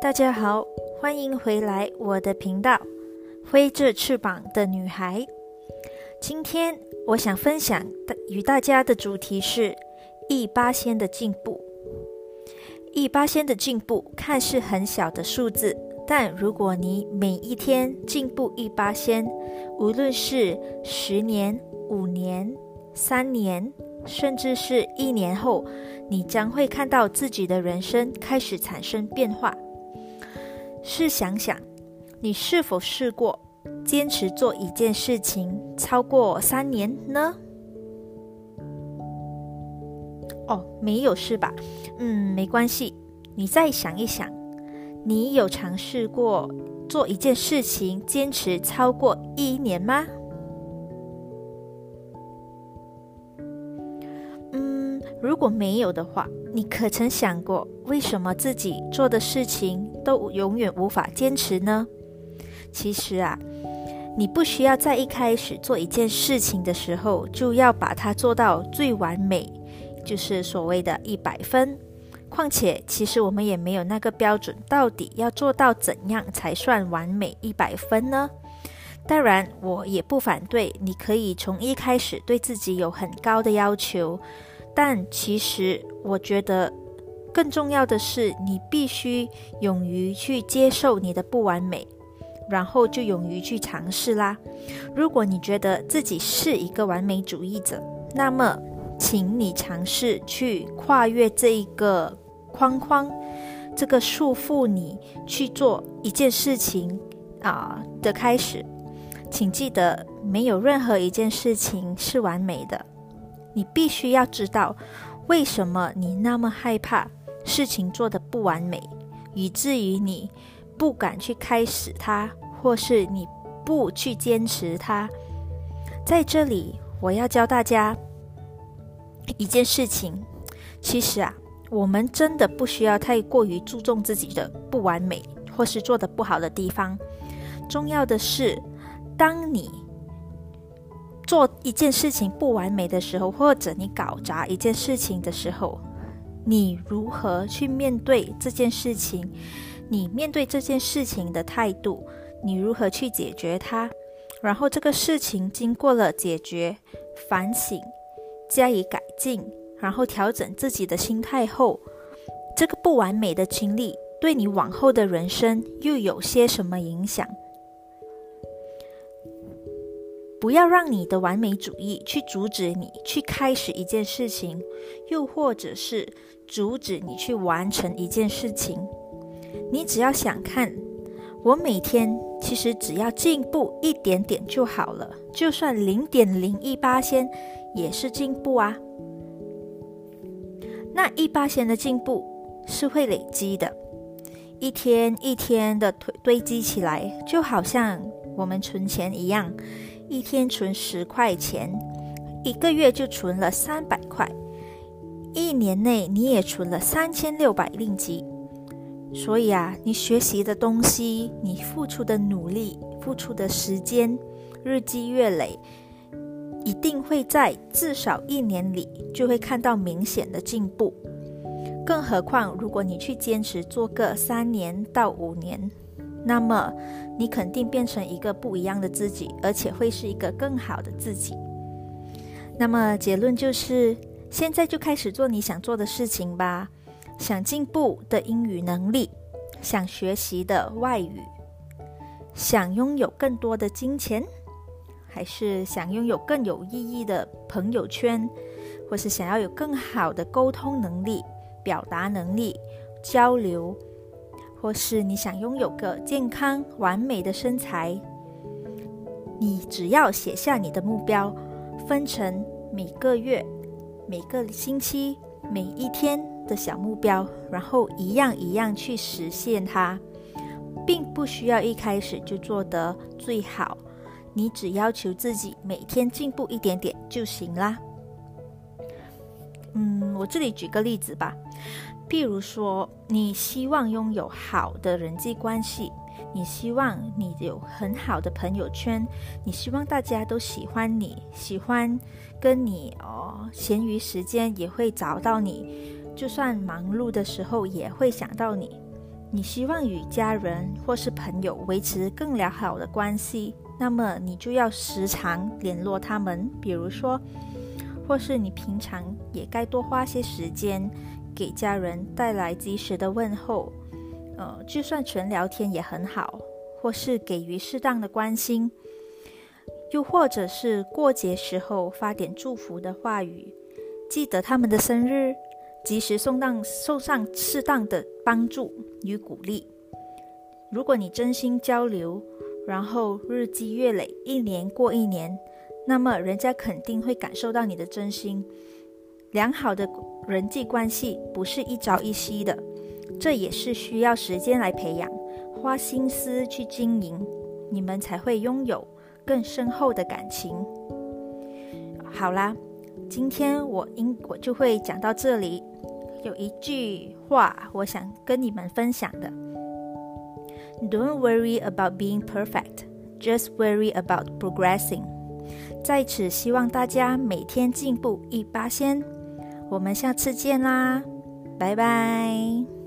大家好，欢迎回来我的频道《挥着翅膀的女孩》。今天我想分享的与大家的主题是一八仙的进步。一八仙的进步看似很小的数字，但如果你每一天进步一八仙，无论是十年、五年、三年，甚至是一年后，你将会看到自己的人生开始产生变化。试想想，你是否试过坚持做一件事情超过三年呢？哦，没有是吧？嗯，没关系。你再想一想，你有尝试过做一件事情坚持超过一年吗？嗯，如果没有的话。你可曾想过，为什么自己做的事情都永远无法坚持呢？其实啊，你不需要在一开始做一件事情的时候就要把它做到最完美，就是所谓的一百分。况且，其实我们也没有那个标准，到底要做到怎样才算完美一百分呢？当然，我也不反对，你可以从一开始对自己有很高的要求。但其实，我觉得更重要的是，你必须勇于去接受你的不完美，然后就勇于去尝试啦。如果你觉得自己是一个完美主义者，那么，请你尝试去跨越这一个框框，这个束缚你去做一件事情啊的开始。请记得，没有任何一件事情是完美的。你必须要知道，为什么你那么害怕事情做的不完美，以至于你不敢去开始它，或是你不去坚持它。在这里，我要教大家一件事情。其实啊，我们真的不需要太过于注重自己的不完美，或是做的不好的地方。重要的是，当你。做一件事情不完美的时候，或者你搞砸一件事情的时候，你如何去面对这件事情？你面对这件事情的态度，你如何去解决它？然后这个事情经过了解决、反省、加以改进，然后调整自己的心态后，这个不完美的经历对你往后的人生又有些什么影响？不要让你的完美主义去阻止你去开始一件事情，又或者是阻止你去完成一件事情。你只要想看，我每天其实只要进步一点点就好了，就算零点零一八仙也是进步啊。那一八仙的进步是会累积的，一天一天的堆堆积起来，就好像我们存钱一样。一天存十块钱，一个月就存了三百块，一年内你也存了三千六百令吉。所以啊，你学习的东西，你付出的努力、付出的时间，日积月累，一定会在至少一年里就会看到明显的进步。更何况，如果你去坚持做个三年到五年。那么，你肯定变成一个不一样的自己，而且会是一个更好的自己。那么结论就是，现在就开始做你想做的事情吧。想进步的英语能力，想学习的外语，想拥有更多的金钱，还是想拥有更有意义的朋友圈，或是想要有更好的沟通能力、表达能力、交流。或是你想拥有个健康完美的身材，你只要写下你的目标，分成每个月、每个星期、每一天的小目标，然后一样一样去实现它，并不需要一开始就做得最好，你只要求自己每天进步一点点就行啦。嗯，我这里举个例子吧。譬如说，你希望拥有好的人际关系，你希望你有很好的朋友圈，你希望大家都喜欢你，喜欢跟你哦，闲余时间也会找到你，就算忙碌的时候也会想到你。你希望与家人或是朋友维持更良好的关系，那么你就要时常联络他们。比如说，或是你平常也该多花些时间给家人带来及时的问候。呃，就算纯聊天也很好，或是给予适当的关心，又或者是过节时候发点祝福的话语，记得他们的生日。及时送当送上适当的帮助与鼓励。如果你真心交流，然后日积月累，一年过一年，那么人家肯定会感受到你的真心。良好的人际关系不是一朝一夕的，这也是需要时间来培养，花心思去经营，你们才会拥有更深厚的感情。好啦。今天我应我就会讲到这里。有一句话我想跟你们分享的：Don't worry about being perfect, just worry about progressing。在此希望大家每天进步一八先。我们下次见啦，拜拜。